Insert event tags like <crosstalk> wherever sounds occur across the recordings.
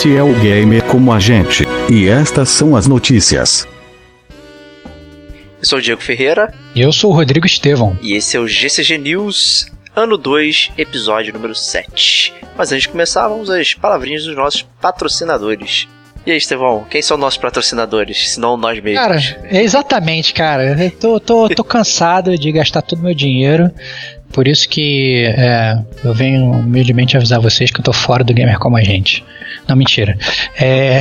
Este é o Gamer como a gente, e estas são as notícias. Eu sou o Diego Ferreira. E eu sou o Rodrigo Estevão. E esse é o GCG News, ano 2, episódio número 7. Mas antes de começar, vamos às palavrinhas dos nossos patrocinadores. E aí, Estevão, quem são nossos patrocinadores, se não nós mesmos? Cara, é exatamente, cara. Eu tô, tô, tô cansado de gastar todo o meu dinheiro por isso que é, eu venho humildemente avisar vocês que eu tô fora do gamer como a gente. Não, mentira. É,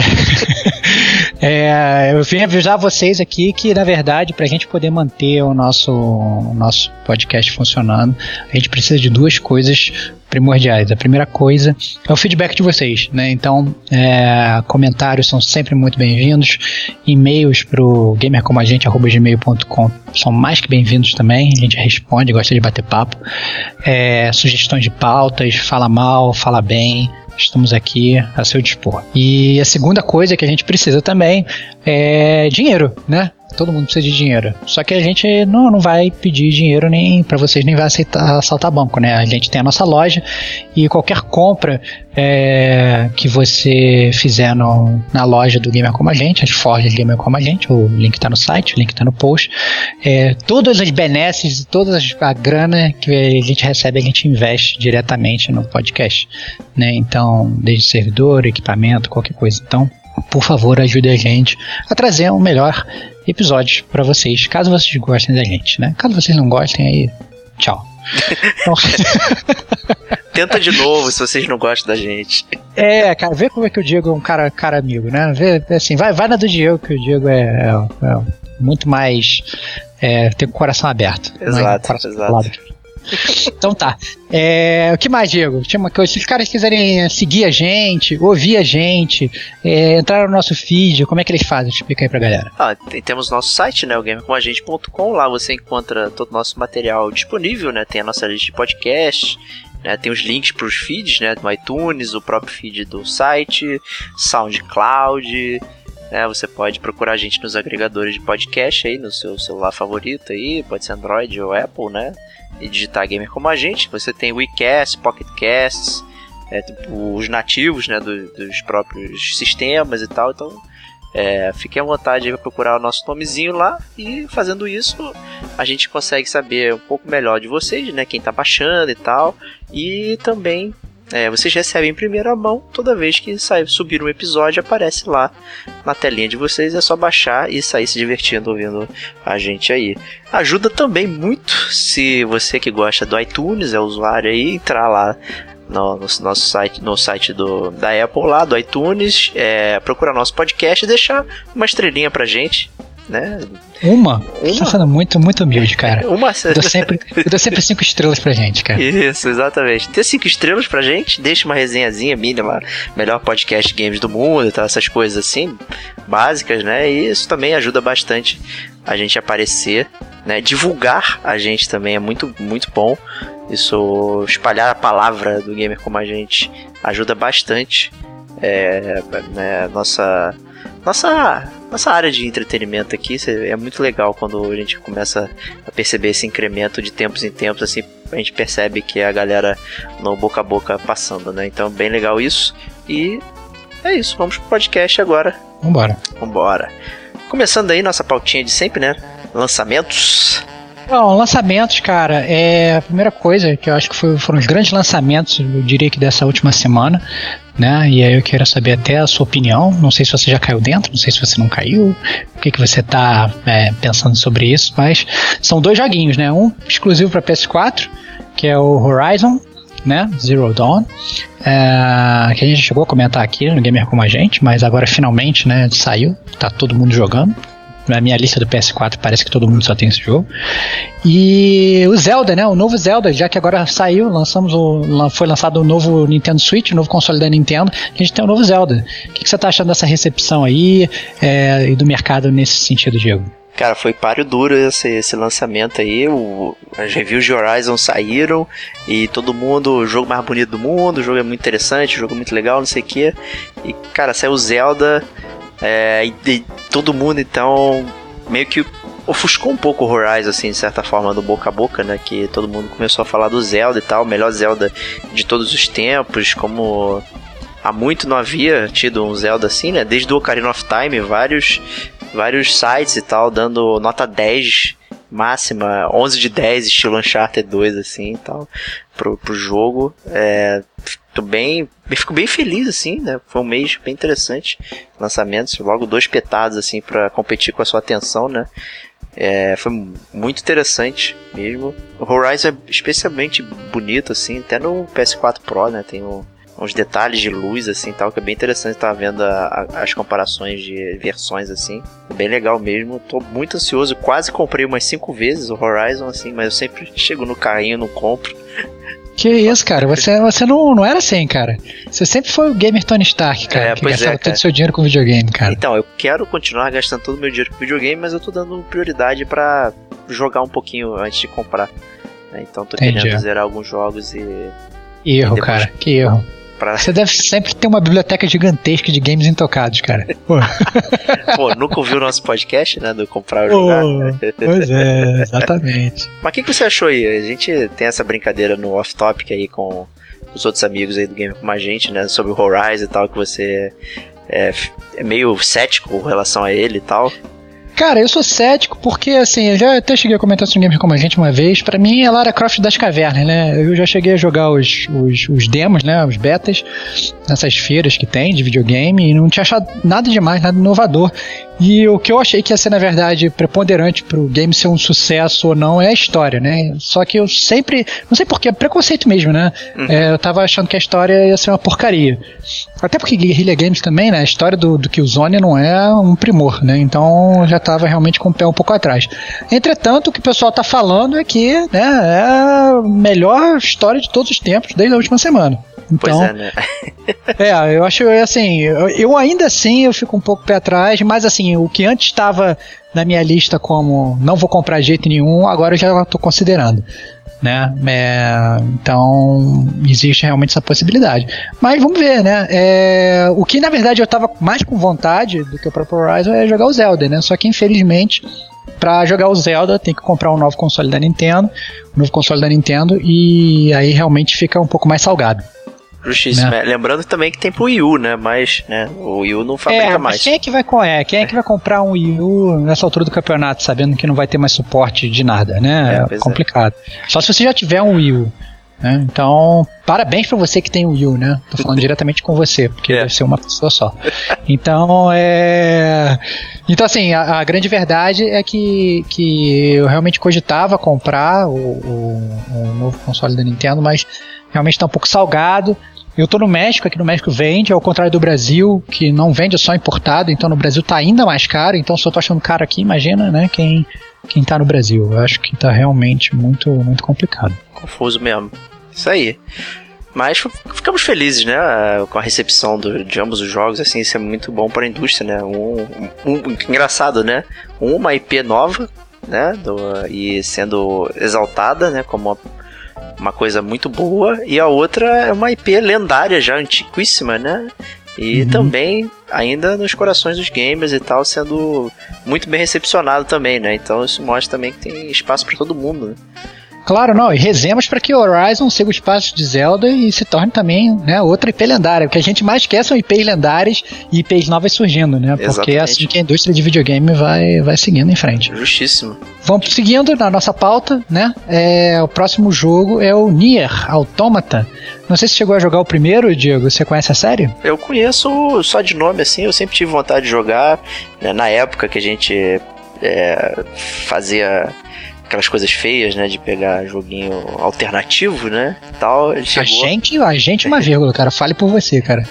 <laughs> é, eu vim avisar vocês aqui que, na verdade, para a gente poder manter o nosso, o nosso podcast funcionando, a gente precisa de duas coisas primordiais. A primeira coisa é o feedback de vocês, né? Então, é, comentários são sempre muito bem-vindos. E-mails pro gamercomagente.gmail.com são mais que bem-vindos também. A gente responde, gosta de bater papo. É, sugestões de pautas, fala mal, fala bem. Estamos aqui a seu dispor. E a segunda coisa que a gente precisa também é dinheiro, né? Todo mundo precisa de dinheiro. Só que a gente não, não vai pedir dinheiro nem para vocês, nem vai aceitar assaltar banco, né? A gente tem a nossa loja e qualquer compra é, que você fizer no, na loja do Gamer Como a Gente, as forjas Gamer Como a Gente, o link está no site, o link está no post. É, todas as benesses, toda a grana que a gente recebe, a gente investe diretamente no podcast. Né? Então, desde servidor, equipamento, qualquer coisa. Então, por favor, ajude a gente a trazer um melhor episódio para vocês, caso vocês gostem da gente, né? Caso vocês não gostem, aí, tchau. Então... <laughs> Tenta de novo se vocês não gostam da gente. É, cara, vê como é que o Diego é um cara, cara amigo, né? Vê, assim, vai, vai na do Diego, que o Diego é, é, é muito mais. É, tem o coração aberto. Exato, coração exato. Então tá. É, o que mais, Diego? Se os caras quiserem seguir a gente, ouvir a gente, é, entrar no nosso feed, como é que eles fazem? Explica aí pra galera. Ah, tem, temos nosso site, né? O gamercomagente.com. Lá você encontra todo o nosso material disponível, né? Tem a nossa lista de podcast. Né, tem os links para os feeds, né, do iTunes, o próprio feed do site, SoundCloud, né, você pode procurar a gente nos agregadores de podcast aí no seu celular favorito aí, pode ser Android ou Apple, né? E digitar gamer como a gente, você tem WeCast, PocketCasts, é, tipo, os nativos né, do, dos próprios sistemas e tal. Então, é, à vontade para procurar o nosso nomezinho lá e fazendo isso a gente consegue saber um pouco melhor de vocês, né? Quem está baixando e tal. E também é, vocês recebem em primeira mão toda vez que sai, subir um episódio, aparece lá na telinha de vocês. É só baixar e sair se divertindo ouvindo a gente aí. Ajuda também muito se você que gosta do iTunes, é usuário aí, entrar lá no, no, nosso site, no site do, da Apple lá, do iTunes, é, procurar nosso podcast e deixar uma estrelinha pra gente né? Uma? Uma? Você tá sendo muito, muito humilde, cara. <laughs> Uma. Eu dou sempre, eu dou sempre cinco estrelas pra gente, cara. Isso, exatamente. Ter cinco estrelas pra gente, deixa uma resenhazinha mínima, melhor podcast games do mundo, tá? essas coisas assim, básicas, né? E isso também ajuda bastante a gente aparecer, né? Divulgar a gente também é muito, muito bom. Isso, espalhar a palavra do gamer como a gente ajuda bastante. É, né, nossa nossa, nossa área de entretenimento aqui é muito legal quando a gente começa a perceber esse incremento de tempos em tempos, assim, a gente percebe que é a galera no boca a boca passando, né? Então, bem legal isso. E é isso, vamos pro podcast agora. Vambora. Vambora. Começando aí nossa pautinha de sempre, né? Lançamentos. Bom, lançamentos, cara, é a primeira coisa que eu acho que foi, foram os grandes lançamentos, eu diria que dessa última semana, né? E aí eu quero saber até a sua opinião. Não sei se você já caiu dentro, não sei se você não caiu, o que, que você está é, pensando sobre isso, mas são dois joguinhos, né? Um exclusivo para PS4, que é o Horizon, né? Zero Dawn. É, que a gente chegou a comentar aqui no Gamer Como a Gente, mas agora finalmente, né, saiu, tá todo mundo jogando. Na minha lista do PS4 parece que todo mundo só tem esse jogo. E o Zelda, né? O novo Zelda, já que agora saiu, lançamos o, foi lançado o novo Nintendo Switch, o novo console da Nintendo, a gente tem o novo Zelda. O que, que você tá achando dessa recepção aí é, e do mercado nesse sentido, Diego? Cara, foi páreo duro esse, esse lançamento aí. O, as reviews de Horizon saíram e todo mundo, o jogo mais bonito do mundo, o jogo é muito interessante, o jogo é muito legal, não sei o que. E, cara, saiu o Zelda é, e, e todo mundo então meio que ofuscou um pouco o Horizon, assim, de certa forma, do boca a boca, né? Que todo mundo começou a falar do Zelda e tal, melhor Zelda de todos os tempos, como há muito não havia tido um Zelda assim, né? Desde o Ocarina of Time, vários, vários sites e tal, dando nota 10 máxima, 11 de 10, estilo Uncharted 2, assim e tal, pro, pro jogo. É, tô bem, fico bem feliz, assim, né? Foi um mês bem interessante. Lançamentos, logo dois petados, assim, para competir com a sua atenção, né? É, foi muito interessante mesmo. O Horizon é especialmente bonito, assim, até no PS4 Pro, né? Tem o, uns detalhes de luz, assim, tal, que é bem interessante estar vendo a, a, as comparações de versões, assim. Bem legal mesmo. Tô muito ansioso. Quase comprei umas cinco vezes o Horizon, assim, mas eu sempre chego no carrinho, não compro. Que isso, cara? Você, você não, não era assim, cara. Você sempre foi o gamer Tony Stark, cara. É, que gastava é, todo o seu dinheiro com videogame, cara. Então, eu quero continuar gastando todo o meu dinheiro com videogame, mas eu tô dando prioridade para jogar um pouquinho antes de comprar. Né? Então tô Entendi. querendo zerar alguns jogos e. Erro, e cara. Que erro. Pra... Você deve sempre ter uma biblioteca gigantesca de games intocados, cara. Pô, <laughs> Pô nunca ouviu o nosso podcast, né? Do comprar ou jogar. pois é, exatamente. <laughs> Mas o que, que você achou aí? A gente tem essa brincadeira no off-topic aí com os outros amigos aí do game como a gente, né? Sobre o Horizon e tal, que você é, é meio cético com relação a ele e tal. Cara, eu sou cético porque, assim, eu já até cheguei a comentar isso no Game como a gente uma vez. Para mim é Lara Croft das cavernas, né? Eu já cheguei a jogar os, os, os, demos, né? Os betas, nessas feiras que tem de videogame e não tinha achado nada demais, nada inovador. E o que eu achei que ia ser, na verdade, preponderante pro game ser um sucesso ou não é a história, né? Só que eu sempre. Não sei porquê, é preconceito mesmo, né? Uhum. É, eu tava achando que a história ia ser uma porcaria. Até porque Guerrilla Games também, né? A história do, do Killzone não é um primor, né? Então já tava realmente com o pé um pouco atrás. Entretanto, o que o pessoal tá falando é que né, é a melhor história de todos os tempos, desde a última semana. Então, pois é, né? <laughs> é, eu acho assim, eu, ainda assim eu fico um pouco pé atrás, mas assim, o que antes estava na minha lista como não vou comprar jeito nenhum, agora eu já estou considerando. Né? É, então existe realmente essa possibilidade. Mas vamos ver, né? É, o que na verdade eu estava mais com vontade do que o próprio Horizon é jogar o Zelda, né? Só que infelizmente para jogar o Zelda tem que comprar um novo console da Nintendo, um novo console da Nintendo e aí realmente fica um pouco mais salgado. Justíssimo. Né? Lembrando também que tem pro Wii U, né? Mas né, o Wii U não fabrica é, mais. Quem é que vai é, quem é que vai comprar um Wii U nessa altura do campeonato, sabendo que não vai ter mais suporte de nada, né? É, é complicado. É. Só se você já tiver um Wii U. Né? Então, parabéns para você que tem o Wii U, né? Tô falando <laughs> diretamente com você, porque é. deve ser uma pessoa só. Então, é. Então, assim, a, a, grande verdade é que, que eu realmente cogitava comprar o, o, o novo console da Nintendo, mas realmente está um pouco salgado. Eu estou no México, aqui no México vende, ao contrário do Brasil, que não vende só importado, então no Brasil está ainda mais caro, então eu tô achando caro aqui, imagina, né, quem, quem tá no Brasil. Eu acho que está realmente muito, muito complicado. Confuso mesmo. Isso aí. Mas ficamos felizes, né, com a recepção do, de ambos os jogos, assim, isso é muito bom para a indústria, né, um, um, um, engraçado, né, uma IP nova, né, do, e sendo exaltada, né, como uma uma coisa muito boa, e a outra é uma IP lendária já, antiquíssima, né? E uhum. também ainda nos corações dos gamers e tal, sendo muito bem recepcionado também, né? Então isso mostra também que tem espaço para todo mundo, né? Claro, não, e rezemos para que Horizon siga os passos de Zelda e se torne também né, outra IP lendária. O que a gente mais quer são IPs lendárias e IPs novas surgindo, né? Porque Exatamente. é assim que a indústria de videogame vai, vai seguindo em frente. Justíssimo. Vamos seguindo na nossa pauta, né? É, o próximo jogo é o Nier Automata. Não sei se chegou a jogar o primeiro, Diego. Você conhece a série? Eu conheço só de nome, assim. Eu sempre tive vontade de jogar. Né, na época que a gente é, fazia aquelas coisas feias, né? De pegar joguinho alternativo, né? Tal, ele chegou... A gente, a gente uma vírgula, cara. Fale por você, cara.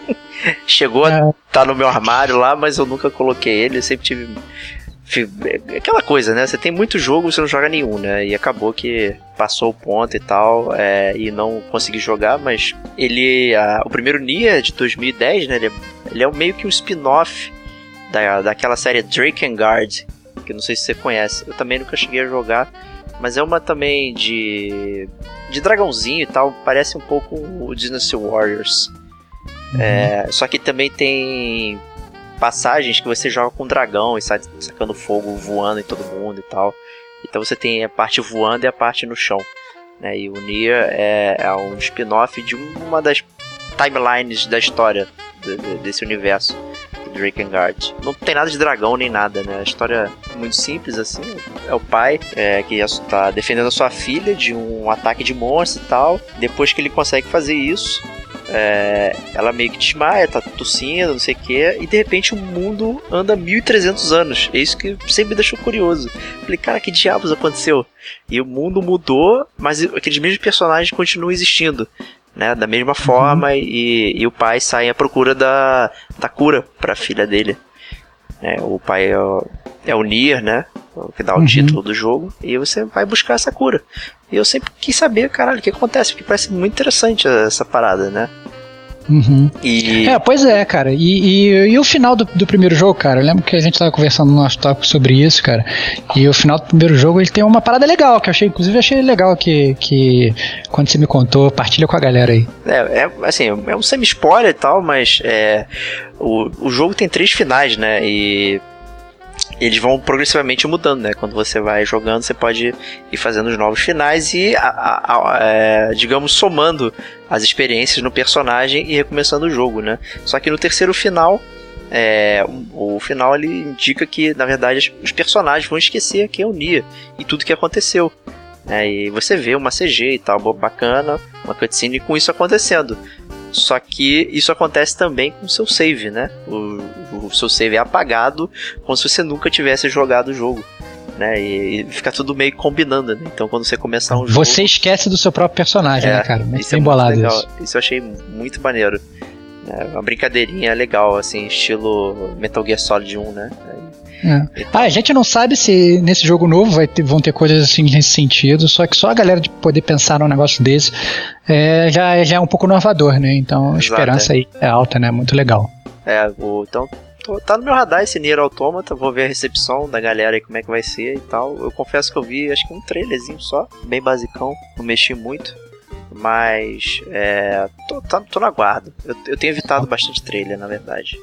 <laughs> chegou é. a tá no meu armário lá, mas eu nunca coloquei ele. Eu sempre tive aquela coisa, né? Você tem muito jogo, você não joga nenhum, né? E acabou que passou o ponto e tal, é, e não consegui jogar, mas ele. A, o primeiro Nier de 2010, né? Ele é, ele é meio que um spin-off da, daquela série Drakengard, que não sei se você conhece. Eu também nunca cheguei a jogar, mas é uma também de. de dragãozinho e tal, parece um pouco o Dynasty Warriors. Uhum. É, só que também tem passagens que você joga com dragão e sai sacando fogo voando em todo mundo e tal. Então você tem a parte voando e a parte no chão. Né? E o Nier é, é um spin-off de uma das timelines da história de, de, desse universo. Drakengard. Não tem nada de dragão nem nada, né? A história é muito simples, assim. É o pai é, que está defendendo a sua filha de um ataque de monstro e tal. Depois que ele consegue fazer isso, é, ela meio que desmaia, tá tossindo, não sei o que, e de repente o mundo anda 1300 anos. É isso que sempre me deixou curioso. Falei, cara, que diabos aconteceu? E o mundo mudou, mas aqueles mesmos personagens continuam existindo. Né, da mesma forma, uhum. e, e o pai sai à procura da, da cura para a filha dele. É, o pai é o, é o Nier, né? Que dá o uhum. título do jogo. E você vai buscar essa cura. E eu sempre quis saber, caralho, o que acontece, porque parece muito interessante essa parada, né? Uhum. E... É, pois é, cara. E, e, e, o final do, do primeiro jogo, cara? Eu lembro que a gente tava conversando no nosso tópico sobre isso, cara. E o final do primeiro jogo ele tem uma parada legal, que eu achei, inclusive, achei legal que, que quando você me contou, partilha com a galera aí. É, é assim, é um semi-spoiler e tal, mas é, o, o jogo tem três finais, né? E eles vão progressivamente mudando, né? Quando você vai jogando, você pode ir fazendo os novos finais e, a, a, a, é, digamos, somando as experiências no personagem e recomeçando o jogo, né? Só que no terceiro final, é, o, o, final ele indica que, na verdade, os personagens vão esquecer quem é o Nia e tudo que aconteceu. É, e você vê uma CG e tal, bacana, uma cutscene com isso acontecendo. Só que isso acontece também com o seu save, né? O, o seu save é apagado como se você nunca tivesse jogado o jogo. Né, e, e fica tudo meio combinando, né? Então quando você começar um jogo. Você esquece do seu próprio personagem, é, né, cara? Muito isso é bolado legal. isso. Isso eu achei muito maneiro. É uma brincadeirinha legal, assim, estilo Metal Gear Solid 1, né? É. Ah, a gente não sabe se nesse jogo novo vai ter, vão ter coisas assim nesse sentido, só que só a galera de poder pensar num negócio desse é, já, já é um pouco inovador, né? Então a esperança é. aí é alta, né? Muito legal. É, o, então tô, tá no meu radar esse Nier Automata, vou ver a recepção da galera aí, como é que vai ser e tal. Eu confesso que eu vi, acho que um trailerzinho só, bem basicão, não mexi muito. Mas, é, tô, tá, tô no aguardo. Eu, eu tenho evitado bastante trailer, na verdade.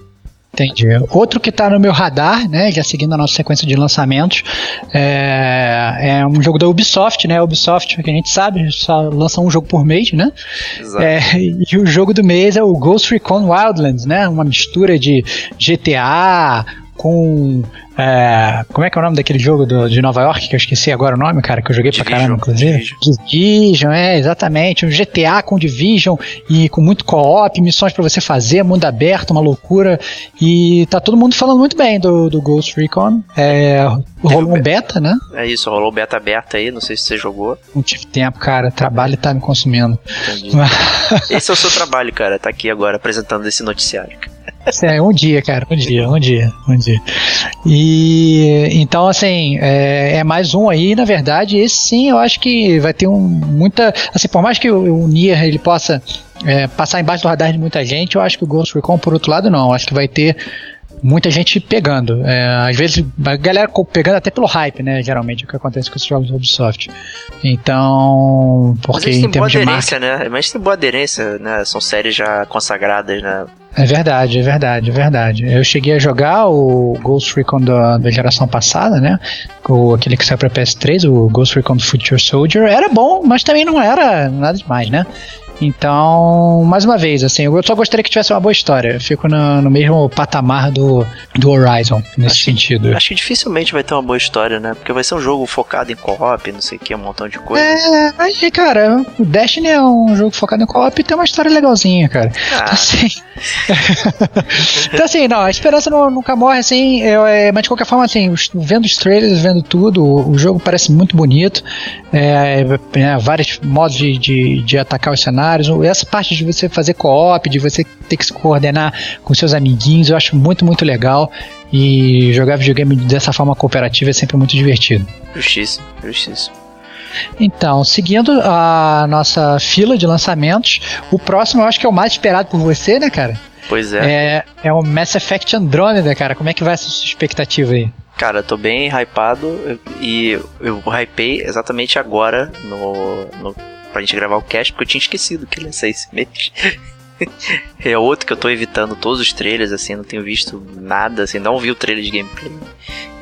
Entendi. Outro que está no meu radar, né, já seguindo a nossa sequência de lançamentos, é, é um jogo da Ubisoft, né? A Ubisoft, que a gente sabe, só lança um jogo por mês, né? Exato. É, e o jogo do mês é o Ghost Recon Wildlands, né? Uma mistura de GTA com é, como é que é o nome daquele jogo do, de Nova York, que eu esqueci agora o nome, cara, que eu joguei Division, pra caramba, inclusive? Division. Division, é, exatamente. Um GTA com Division e com muito co-op, missões para você fazer, mundo aberto, uma loucura. E tá todo mundo falando muito bem do, do Ghost Recon. É, rolou um beta, né? É isso, rolou um beta aberto aí, não sei se você jogou. Não tive tempo, cara. Trabalho tá me consumindo. Entendi. <laughs> Esse é o seu trabalho, cara, tá aqui agora apresentando esse noticiário. É, um dia, cara, um dia, um dia, um dia. E então, assim, é, é, mais um aí, na verdade, esse sim eu acho que vai ter um, muita. Assim, por mais que o, o Nier ele possa é, passar embaixo do radar de muita gente, eu acho que o Ghost Recon, por outro lado, não. Eu acho que vai ter muita gente pegando. É, às vezes, a galera pegando até pelo hype, né? Geralmente, é o que acontece com os jogos da Ubisoft. Então, porque Mas em termos boa aderência, de marca... né? Mas tem boa aderência, né? São séries já consagradas, né? É verdade, é verdade, é verdade. Eu cheguei a jogar o Ghost Recon da, da geração passada, né? O, aquele que saiu pra PS3, o Ghost Recon Future Soldier. Era bom, mas também não era nada demais, né? Então, mais uma vez, assim, eu só gostaria que tivesse uma boa história. Eu fico no, no mesmo patamar do, do Horizon, nesse Acho- sentido. Acho que dificilmente vai ter uma boa história, né? Porque vai ser um jogo focado em co-op, não sei o que, um montão de coisa. É, aí, cara, o Destiny é um jogo focado em co-op e tem uma história legalzinha, cara. Então, Ah, assim. <laughs> então, assim, não, a esperança nu- nunca morre, assim. é, mas de qualquer forma, assim, vendo os trailers, vendo tudo, o, o jogo parece muito bonito. É, é, vários modos de, de, de atacar os Essa parte de você fazer co-op, de você ter que se coordenar com seus amiguinhos, eu acho muito, muito legal. E jogar videogame dessa forma cooperativa é sempre muito divertido. justiça, justiça. Então, seguindo a nossa fila de lançamentos, o próximo eu acho que é o mais esperado por você, né, cara? Pois é. É, é o Mass Effect Andromeda, cara. Como é que vai essa sua expectativa aí? Cara, eu tô bem hypado e eu hypei exatamente agora no, no, pra gente gravar o cast, porque eu tinha esquecido que ele ia sair esse mês. <laughs> é outro que eu tô evitando todos os trailers, assim, não tenho visto nada, assim, não vi o trailer de gameplay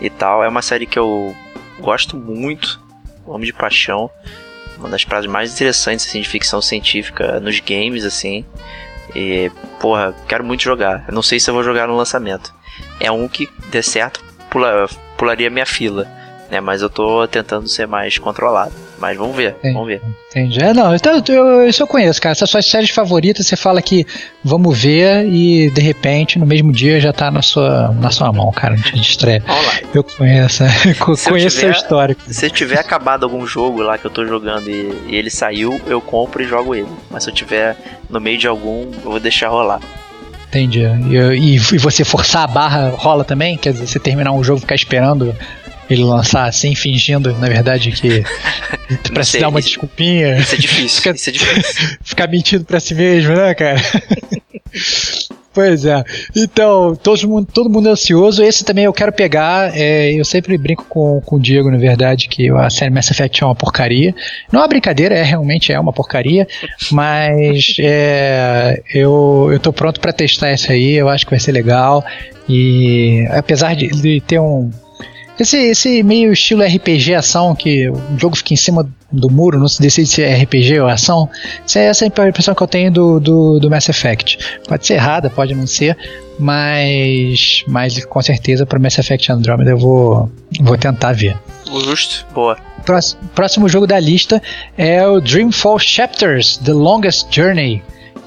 e tal. É uma série que eu gosto muito, amo de paixão. Uma das paradas mais interessantes, assim, de ficção científica nos games, assim. E, porra, quero muito jogar. Eu não sei se eu vou jogar no lançamento. É um que, der certo, pula, pularia minha fila, né? Mas eu tô tentando ser mais controlado. Mas vamos ver, Sim. vamos ver. Entendi. É, não, então, eu, isso eu conheço, cara. Essas suas séries favoritas, você fala que vamos ver e de repente no mesmo dia já tá na sua, na sua mão, cara, de estreia. Eu conheço, <laughs> eu conheço seu tiver- histórico. Se tiver acabado algum jogo lá que eu tô jogando e, e ele saiu, eu compro e jogo ele. Mas se eu tiver no meio de algum, eu vou deixar rolar. Entendi. E, e, e você forçar a barra rola também? Quer dizer, você terminar um jogo e ficar esperando ele lançar assim, fingindo, na verdade, que. <laughs> pra se sei, dar uma isso- desculpinha. Isso é difícil, Fica- isso é difícil. <laughs> ficar mentindo pra si mesmo, né, cara? <laughs> pois é. Então, todo mundo, todo mundo é ansioso. Esse também eu quero pegar. é, eu sempre brinco com, com o Diego, na verdade, que a série Mass Effect é uma porcaria. Não é uma brincadeira, é realmente é uma porcaria. Mas é, eu, eu tô pronto pra testar essa aí. Eu acho que vai ser legal. E apesar de, de ter um. Esse, esse meio estilo RPG ação, que o jogo fica em cima do muro, não se decide se é RPG ou ação. Essa é essa a impressão que eu tenho do, do, do Mass Effect. Pode ser errada, pode não ser, mas, mas com certeza para Mass Effect Andromeda eu vou, vou tentar ver. Justo, boa. Prós- Próximo jogo da lista é o Dreamfall Chapters The Longest Journey.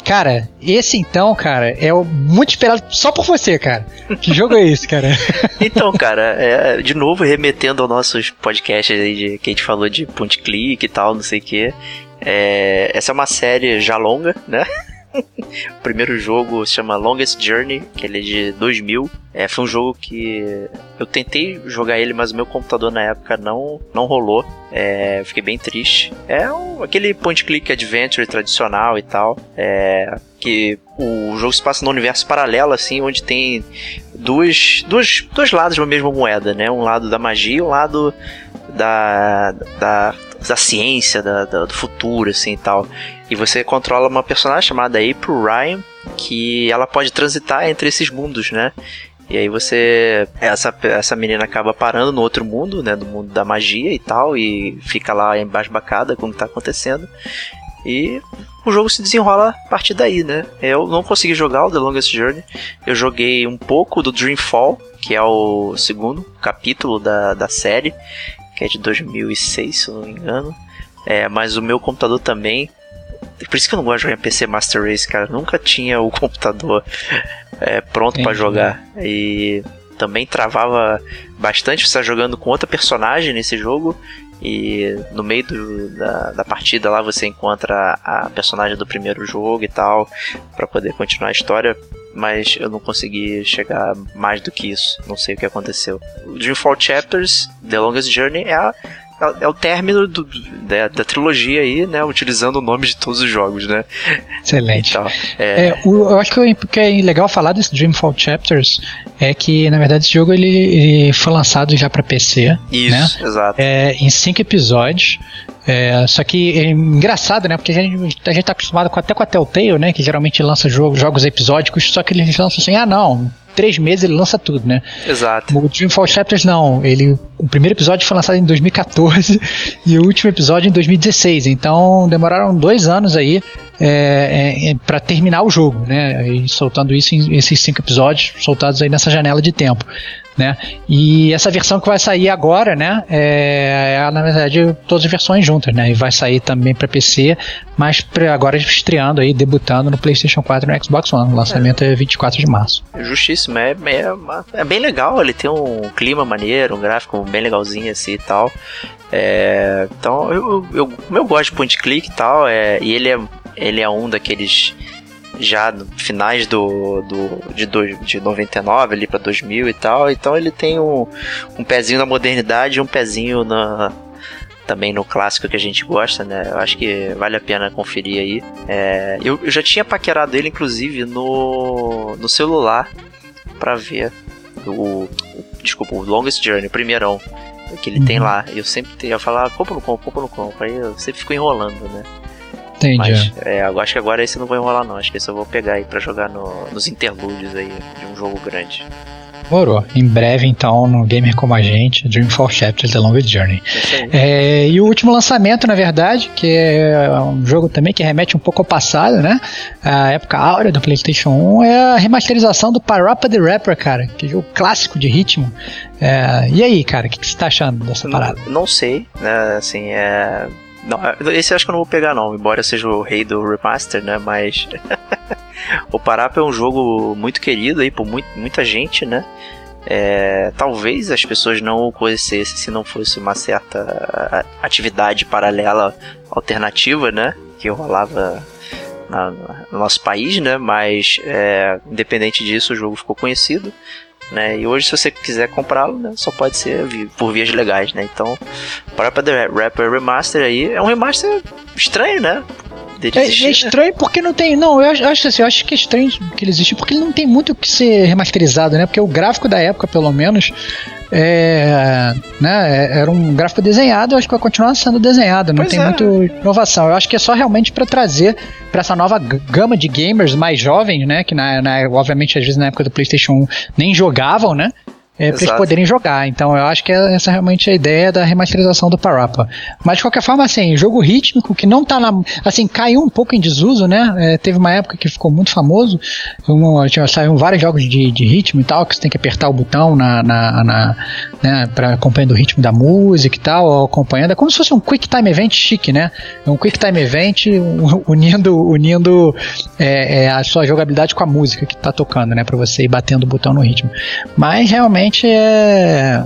Cara, esse então, cara, é muito esperado só por você, cara. Que jogo é esse, cara? <laughs> Então, cara, é, de novo, remetendo aos nossos podcasts aí de, que a gente falou de point click e tal, não sei o que. essa é uma série já longa, né? <laughs> o primeiro jogo se chama Longest Journey, que ele é de 2000. É, foi um jogo que eu tentei jogar ele, mas o meu computador na época não, não rolou. É, fiquei bem triste. É um- aquele point click adventure tradicional e tal. É, que o jogo se passa num universo paralelo, assim, onde tem duas, duas, dois lados de uma mesma moeda, né? Um lado da magia e um lado da, da, da ciência, da, da- do futuro, assim e tal. E você controla uma personagem chamada April Ryan, que ela pode transitar entre esses mundos, né? E aí você. Essa, essa menina acaba parando no outro mundo, né? No mundo da magia e tal. E fica lá embasbacada com o que tá acontecendo. E o jogo se desenrola a partir daí, né? Eu não consegui jogar o The Longest Journey. Eu joguei um pouco do Dreamfall, que é o segundo capítulo da, da série, que é de 2006, se eu não me engano. É, mas o meu computador também. Por isso que eu não gosto de jogar em PC Master Race, cara. Nunca tinha o <laughs> computador é, pronto pra Entendi. jogar. E também travava bastante você tá jogando com outra personagem nesse jogo. E no meio do- da, da partida lá você encontra a personagem do primeiro jogo e tal, pra poder continuar a história. Mas eu não consegui chegar mais do que isso. Não sei o que aconteceu. Dreamfall Chapters, The Longest Journey, é, a- é o término do- da, da trilogia aí, né? Utilizando o nome de todos os jogos, né? Excelente. Então, é, É, o- eu acho que o que é legal falar desse Dreamfall Chapters é que, na verdade, esse jogo ele, ele foi lançado já para PC, isso, né? exato. É, em cinco episódios. É, só que é engraçado, né? Porque a gente, a gente tá acostumado com, até com a Telltale, né? Que geralmente lança jogo, jogos episódicos, só que eles lançam assim, ah não, três meses ele lança tudo, né? Exato. O Dreamfall Chapters não, ele o primeiro episódio foi lançado em 2014 <laughs> e o último episódio em 2016, então demoraram dois anos aí é, é, é para terminar o jogo, né? E soltando isso em esses cinco episódios, soltados aí nessa janela de tempo né? E essa versão que vai sair agora, né? É, é na verdade todas as versões juntas, né? E vai sair também para PC, mas pra agora estreando aí, debutando no PlayStation 4 e no Xbox One. O lançamento é, é 24 de março. Justíssimo, é, é, é, bem legal. Ele tem um clima maneiro, um gráfico bem legalzinho assim e tal. É, então eu, eu, eu, eu gosto de point click e tal, é, e ele é, ele é um daqueles já no finais do, do de, do, de 99 ali para 2000 e tal. Então ele tem um, um pezinho na modernidade e um pezinho na também no clássico que a gente gosta, né? Eu acho que vale a pena conferir aí. É, eu, eu, já tinha paquerado ele, inclusive, no, no celular para ver o, o, desculpa, o Longest Journey, o primeirão que ele uhum. tem lá. Eu sempre ia falar, compra no compra, compra no compra. Aí eu sempre fico enrolando, né? Entendi. Mas é, eu acho que agora esse não vai enrolar não. Acho que esse eu vou pegar aí pra jogar no, nos interlúdios aí de um jogo grande. Morou. Em breve, então, no Gamer Como a Gente, Dreamfall Chapters The Longest Journey. É, e o último lançamento, na verdade, que é um jogo também que remete um pouco ao passado, né? A época áurea do PlayStation 1, é a remasterização do Parappa the Rapper, cara. Que é um jogo clássico de ritmo. É, e aí, cara, o que, que você tá achando dessa parada? Não, não sei, né? Assim, é não, esse eu acho que eu não vou pegar não, embora seja o rei do remaster, né? Mas <laughs> o Parapa é um jogo muito querido aí por muito, muita gente, né? É, talvez as pessoas não o conhecessem se não fosse uma certa atividade paralela alternativa, né? Que rolava na, no nosso país, né? Mas é, independente disso, o jogo ficou conhecido. Né? E hoje, se você quiser comprá-lo, né, só pode ser por vias legais, né? Então, para The Rapper Remaster aí é um remaster estranho, né? É, é, estranho porque não tem. Não, eu acho, acho assim, eu acho que é estranho que ele existe porque ele não tem muito o que ser remasterizado, né? Porque o gráfico da época, pelo menos, é, né, é, era um gráfico desenhado, eu acho que vai continuar sendo desenhado, não pois tem é. muito inovação. Eu acho que é só realmente para trazer para essa nova gama de gamers mais jovens, né, que na, na, obviamente às vezes na época do PlayStation 1 nem jogavam, né? É, para eles poderem jogar. Então eu acho que essa é realmente a ideia da remasterização do Parappa. Mas de qualquer forma, assim, jogo rítmico que não tá na. Assim, caiu um pouco em desuso, né? É, teve uma época que ficou muito famoso. Um, tinha, saíram vários jogos de, de ritmo e tal, que você tem que apertar o botão na, na, na né, para acompanhando o ritmo da música e tal, acompanhando. É como se fosse um Quick Time Event chique, né? É um Quick Time Event <laughs> unindo, unindo é, é, a sua jogabilidade com a música que tá tocando, né? Para você ir batendo o botão no ritmo. Mas realmente realmente é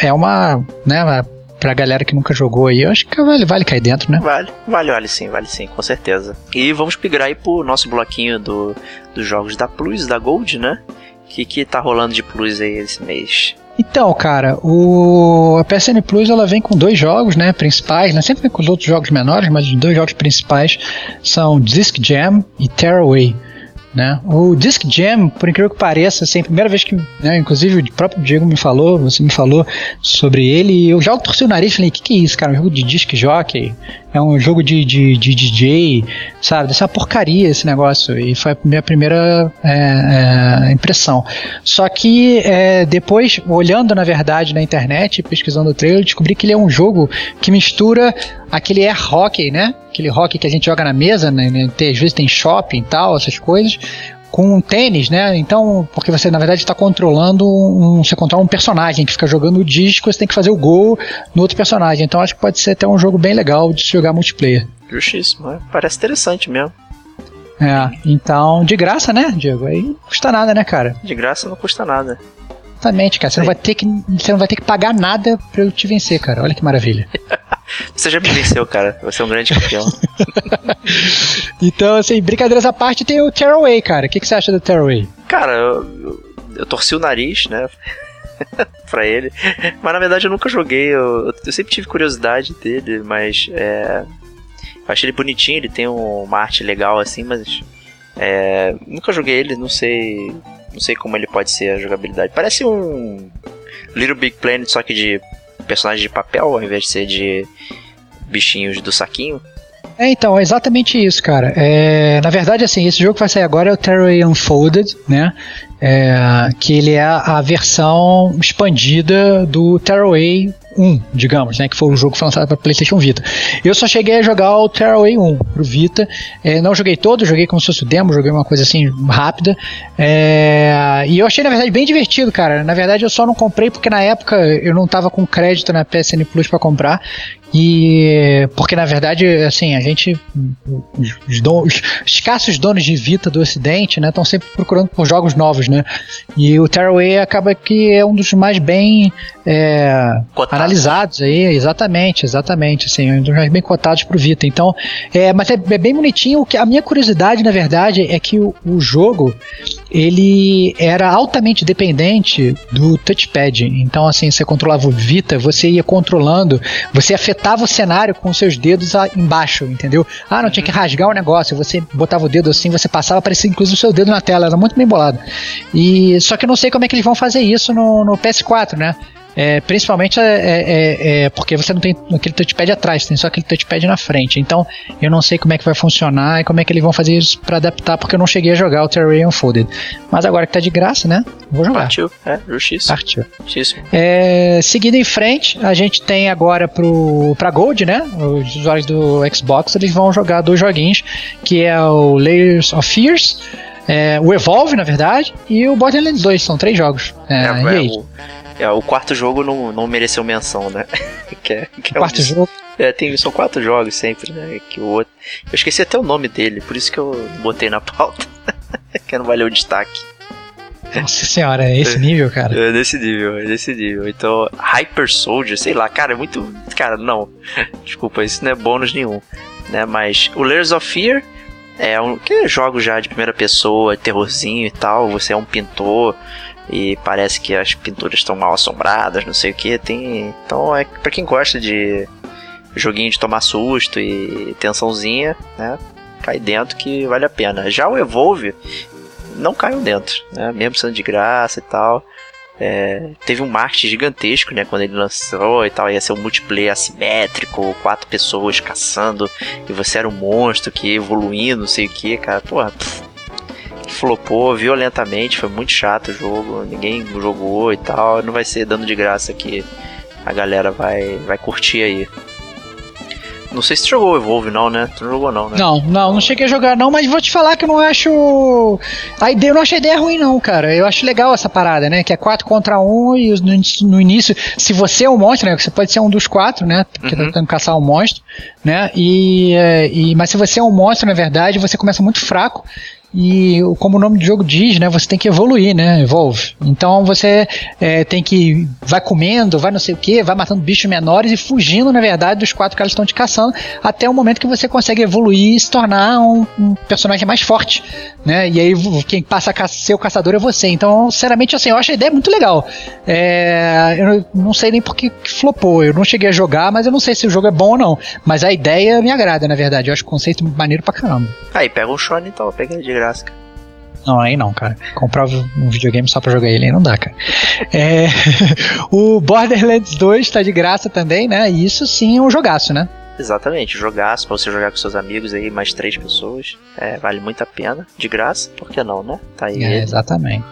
é uma, né, pra galera que nunca jogou aí, eu acho que vale, vale cair dentro, né? Vale, vale, vale sim, vale sim, com certeza. E vamos migrar aí pro nosso bloquinho do, dos jogos da Plus, da Gold, né? O que, que tá rolando de Plus aí esse mês? Então, cara, o a PSN Plus ela vem com dois jogos, né, principais, né, sempre vem com os outros jogos menores, mas os dois jogos principais são Disc Jam e Tearaway. Né? O Disc Jam, por incrível que pareça, assim, a primeira vez que, né, inclusive o próprio Diego me falou, você me falou sobre ele, eu já torci o nariz e falei, o que, que é isso, cara? Um jogo de disc jockey? É um jogo de, de, de DJ, sabe? Dessa porcaria esse negócio. E foi a minha primeira é, é, impressão. Só que é, depois, olhando na verdade na internet, pesquisando o trailer, descobri que ele é um jogo que mistura aquele air hockey, né? Aquele hockey que a gente joga na mesa, né? Às vezes tem shopping e tal, essas coisas, com um tênis, né? Então, porque você na verdade está controlando um, você controla um personagem que fica jogando o disco, você tem que fazer o gol no outro personagem. Então, acho que pode ser até um jogo bem legal de se jogar multiplayer. Justíssimo, é. parece interessante mesmo. É, então, de graça, né, Diego? Aí não custa nada, né, cara? De graça não custa nada. Exatamente, cara. Você não, vai ter que, você não vai ter que pagar nada pra eu te vencer, cara. Olha que maravilha. <laughs> você já me venceu, cara. Você é um grande campeão. <laughs> então, assim, brincadeiras à parte, tem o Tearaway, cara. O que, que você acha do Tearaway? Cara, eu, eu, eu torci o nariz, né? <laughs> pra ele. Mas na verdade eu nunca joguei. Eu, eu sempre tive curiosidade dele, mas é, eu achei ele bonitinho, ele tem uma arte legal assim, mas é, nunca joguei ele, não sei não sei como ele pode ser a jogabilidade. Parece um Little Big Planet, só que de personagem de papel, ao invés de ser de bichinhos do saquinho. É, então, é exatamente isso, cara. É, na verdade, assim, esse jogo que vai sair agora é o Terraway Unfolded, né? É, que ele é a versão expandida do Terraway 1, digamos, né, que foi o jogo que foi lançado para PlayStation Vita. Eu só cheguei a jogar o Terraway 1 pro Vita, é, não joguei todo, joguei como se fosse o demo, joguei uma coisa assim rápida, é, e eu achei na verdade bem divertido, cara. Na verdade eu só não comprei porque na época eu não tava com crédito na PSN Plus para comprar, e porque na verdade, assim, a gente, os, don, os escassos donos de Vita do Ocidente, né, estão sempre procurando por jogos novos, né? E o Terraway acaba que é um dos mais bem é, analisados aí, exatamente, exatamente, assim, um dos bem cotados pro Vita. Então, é, mas é, é bem bonitinho. A minha curiosidade, na verdade, é que o, o jogo ele era altamente dependente do touchpad. Então, assim, você controlava o Vita, você ia controlando, você afetava o cenário com seus dedos embaixo, entendeu? Ah, não tinha que rasgar o negócio, você botava o dedo assim, você passava, aparecia inclusive o seu dedo na tela, era muito bem bolado. E só que eu não sei como é que eles vão fazer isso no, no PS4, né? É, principalmente é, é, é, porque você não tem aquele touchpad atrás, tem só aquele touchpad na frente. Então eu não sei como é que vai funcionar e como é que eles vão fazer isso para adaptar, porque eu não cheguei a jogar o Terrain Unfolded. Mas agora que tá de graça, né? Vou jogar. Partiu, é, justiça. Partiu. É, seguindo em frente, a gente tem agora pro, pra Gold, né? Os usuários do Xbox eles vão jogar dois joguinhos, que é o Layers of Fears. É, o Evolve, na verdade, e o Borderlands 2, são três jogos. É, é, e aí? O é, o quarto jogo não, não mereceu menção, né? <laughs> que é, que é quarto um jogo? É, tem, são quatro jogos sempre, né? Que o outro... Eu esqueci até o nome dele, por isso que eu botei na pauta. <laughs> que não valeu o destaque. Nossa senhora, é esse nível, cara? É desse nível, é desse nível. Então, Hyper Soldier, sei lá, cara, é muito. Cara, não. <laughs> Desculpa, isso não é bônus nenhum. Né? Mas o Layers of Fear é um. Que é jogo já de primeira pessoa, terrorzinho e tal. Você é um pintor e parece que as pinturas estão mal assombradas, não sei o que. Tem, então é para quem gosta de joguinho de tomar susto e tensãozinha, né? Cai dentro que vale a pena. Já o Evolve não caiu dentro, né? Mesmo sendo de graça e tal. É, teve um marketing gigantesco, né? Quando ele lançou e tal, ia ser um multiplayer assimétrico, quatro pessoas caçando, e você era um monstro que evoluindo, não sei o que, cara. Porra, pff, flopou violentamente, foi muito chato o jogo, ninguém jogou e tal. Não vai ser dando de graça que a galera vai, vai curtir aí. Não sei se tu jogou Evolve, não, né? Tu não jogou, não, né? Não, não, não cheguei a jogar, não, mas vou te falar que eu não acho. A ideia, eu não achei ideia ruim, não, cara. Eu acho legal essa parada, né? Que é 4 contra 1 e no, no início, se você é um monstro, né? Você pode ser um dos quatro, né? Porque tá uhum. tá tentando caçar um monstro, né? E, é, e, mas se você é um monstro, na verdade, você começa muito fraco e como o nome do jogo diz, né, você tem que evoluir, né, evolve. Então você é, tem que vai comendo, vai não sei o que, vai matando bichos menores e fugindo, na verdade, dos quatro que estão te caçando, até o momento que você consegue evoluir e se tornar um, um personagem mais forte, né? E aí quem passa a ser o caçador é você. Então, sinceramente, assim, eu acho a ideia muito legal. É, eu não sei nem porque que flopou. Eu não cheguei a jogar, mas eu não sei se o jogo é bom ou não. Mas a ideia me agrada, na verdade. Eu acho o conceito maneiro pra caramba. Aí pega um Shonen então, pega de graça. Não, aí não, cara. Comprar um videogame só pra jogar ele aí não dá, cara. É, <laughs> o Borderlands 2 tá de graça também, né? E isso sim é um jogaço, né? Exatamente, jogaço pra você jogar com seus amigos aí, mais três pessoas. É, vale muito a pena. De graça, por que não, né? Tá aí. É, exatamente.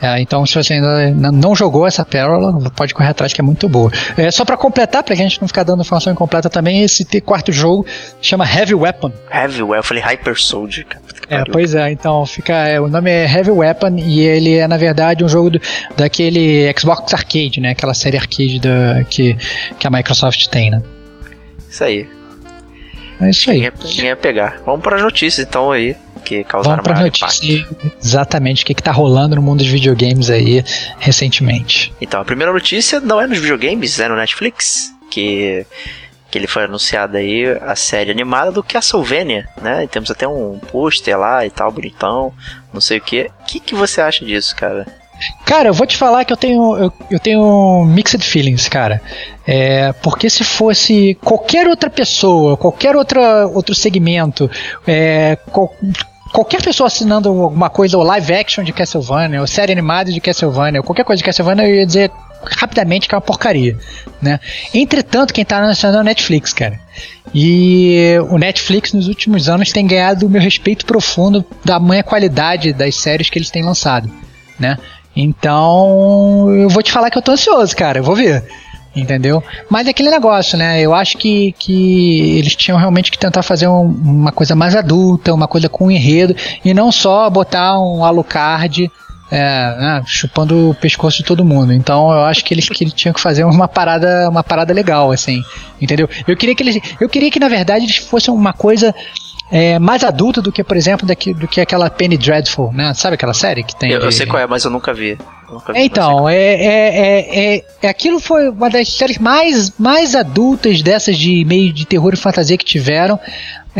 É, então, se você ainda não jogou essa pérola, pode correr atrás que é muito boa. É, só para completar, pra gente não ficar dando informação incompleta também, esse quarto jogo chama Heavy Weapon. Heavy Weapon, eu falei Hyper Soldier, cara. É, pois é, então fica. É, o nome é Heavy Weapon e ele é, na verdade, um jogo do, daquele Xbox Arcade, né? Aquela série arcade da, que, que a Microsoft tem, né? Isso aí. É isso aí. Quem ia pegar. Vamos para as notícias então aí. Que causaram Vamos para notícias. Exatamente, o que está rolando no mundo dos videogames aí recentemente. Então, a primeira notícia não é nos videogames, é no Netflix. Que que ele foi anunciado aí a série animada do Castlevania, né? E temos até um pôster lá e tal, bonitão, não sei o que. O que, que você acha disso, cara? Cara, eu vou te falar que eu tenho, eu, eu tenho mixed feelings, cara. É, porque se fosse qualquer outra pessoa, qualquer outra, outro segmento, é, qual, qualquer pessoa assinando alguma coisa, ou live action de Castlevania, ou série animada de Castlevania, ou qualquer coisa de Castlevania, eu ia dizer rapidamente que é uma porcaria, né? Entretanto, quem tá anunciando é o Netflix, cara. E o Netflix nos últimos anos tem ganhado o meu respeito profundo da manha qualidade das séries que eles têm lançado, né? Então, eu vou te falar que eu tô ansioso, cara. Eu vou ver. Entendeu? Mas é aquele negócio, né? Eu acho que, que eles tinham realmente que tentar fazer um, uma coisa mais adulta, uma coisa com enredo, e não só botar um Alucard é, né, chupando o pescoço de todo mundo. Então eu acho que eles, que tinham que fazer uma parada, uma parada legal, assim. Entendeu? Eu queria que eles. Eu queria que, na verdade, eles fossem uma coisa é, mais adulta do que, por exemplo, daqui, do que aquela Penny Dreadful, né? Sabe aquela série que tem? Eu, de... eu sei qual é, mas eu nunca vi. nunca vi então, é, é, é, é, aquilo foi uma das séries mais, mais adultas dessas de meio de terror e fantasia que tiveram.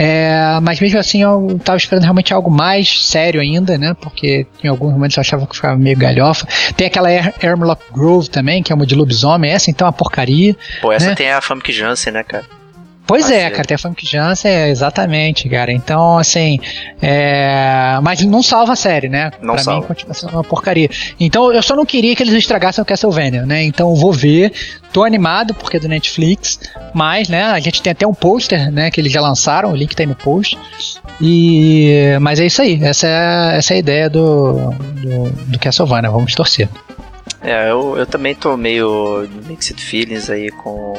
É, mas mesmo assim eu tava esperando realmente algo mais sério ainda, né? Porque em alguns momentos eu achava que ficava meio galhofa. Tem aquela Hermlock Grove também, que é uma de lobisomem, essa então é uma porcaria. Pô, essa né? tem a Famke Janssen, né, cara? Pois é, cara, tem a Funk Jansen, é, exatamente, cara. Então, assim, é... mas não salva a série, né? Não pra salva. mim continua sendo uma porcaria. Então, eu só não queria que eles estragassem o Castlevania, né? Então, vou ver, tô animado porque é do Netflix, mas, né, a gente tem até um pôster, né, que eles já lançaram, o link tá aí no post. E... Mas é isso aí, essa é, essa é a ideia do, do, do Castlevania, vamos torcer. É, eu, eu também tô meio mixed feelings aí com.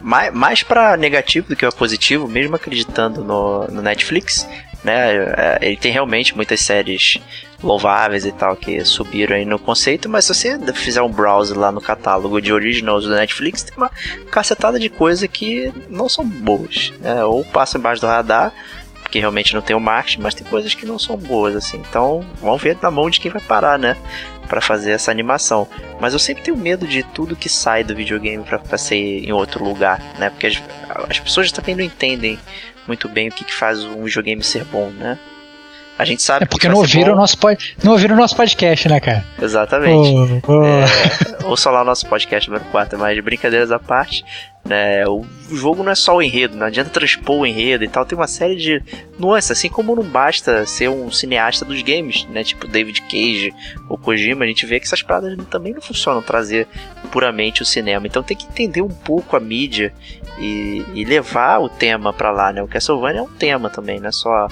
Mais, mais pra negativo do que pra positivo, mesmo acreditando no, no Netflix. Né? É, Ele tem realmente muitas séries louváveis e tal que subiram aí no conceito, mas se você fizer um browse lá no catálogo de originals do Netflix, tem uma cacetada de coisa que não são boas. Né? Ou passam embaixo do radar, porque realmente não tem o marketing, mas tem coisas que não são boas, assim. Então, vamos ver na mão de quem vai parar, né? Pra fazer essa animação. Mas eu sempre tenho medo de tudo que sai do videogame pra ser em outro lugar, né? Porque as, as pessoas também não entendem muito bem o que, que faz um videogame ser bom, né? A gente sabe É porque que não ouviram, o nosso pod... não ouviram o nosso podcast, né, cara? Exatamente. Oh, oh. É, lá o nosso podcast número 4, mas brincadeiras à parte, né? O jogo não é só o enredo, não adianta transpor o enredo e tal, tem uma série de nuances, assim como não basta ser um cineasta dos games, né? Tipo David Cage ou Kojima, a gente vê que essas paradas também não funcionam trazer puramente o cinema. Então tem que entender um pouco a mídia e, e levar o tema pra lá, né? O Castlevania é um tema também, não é só.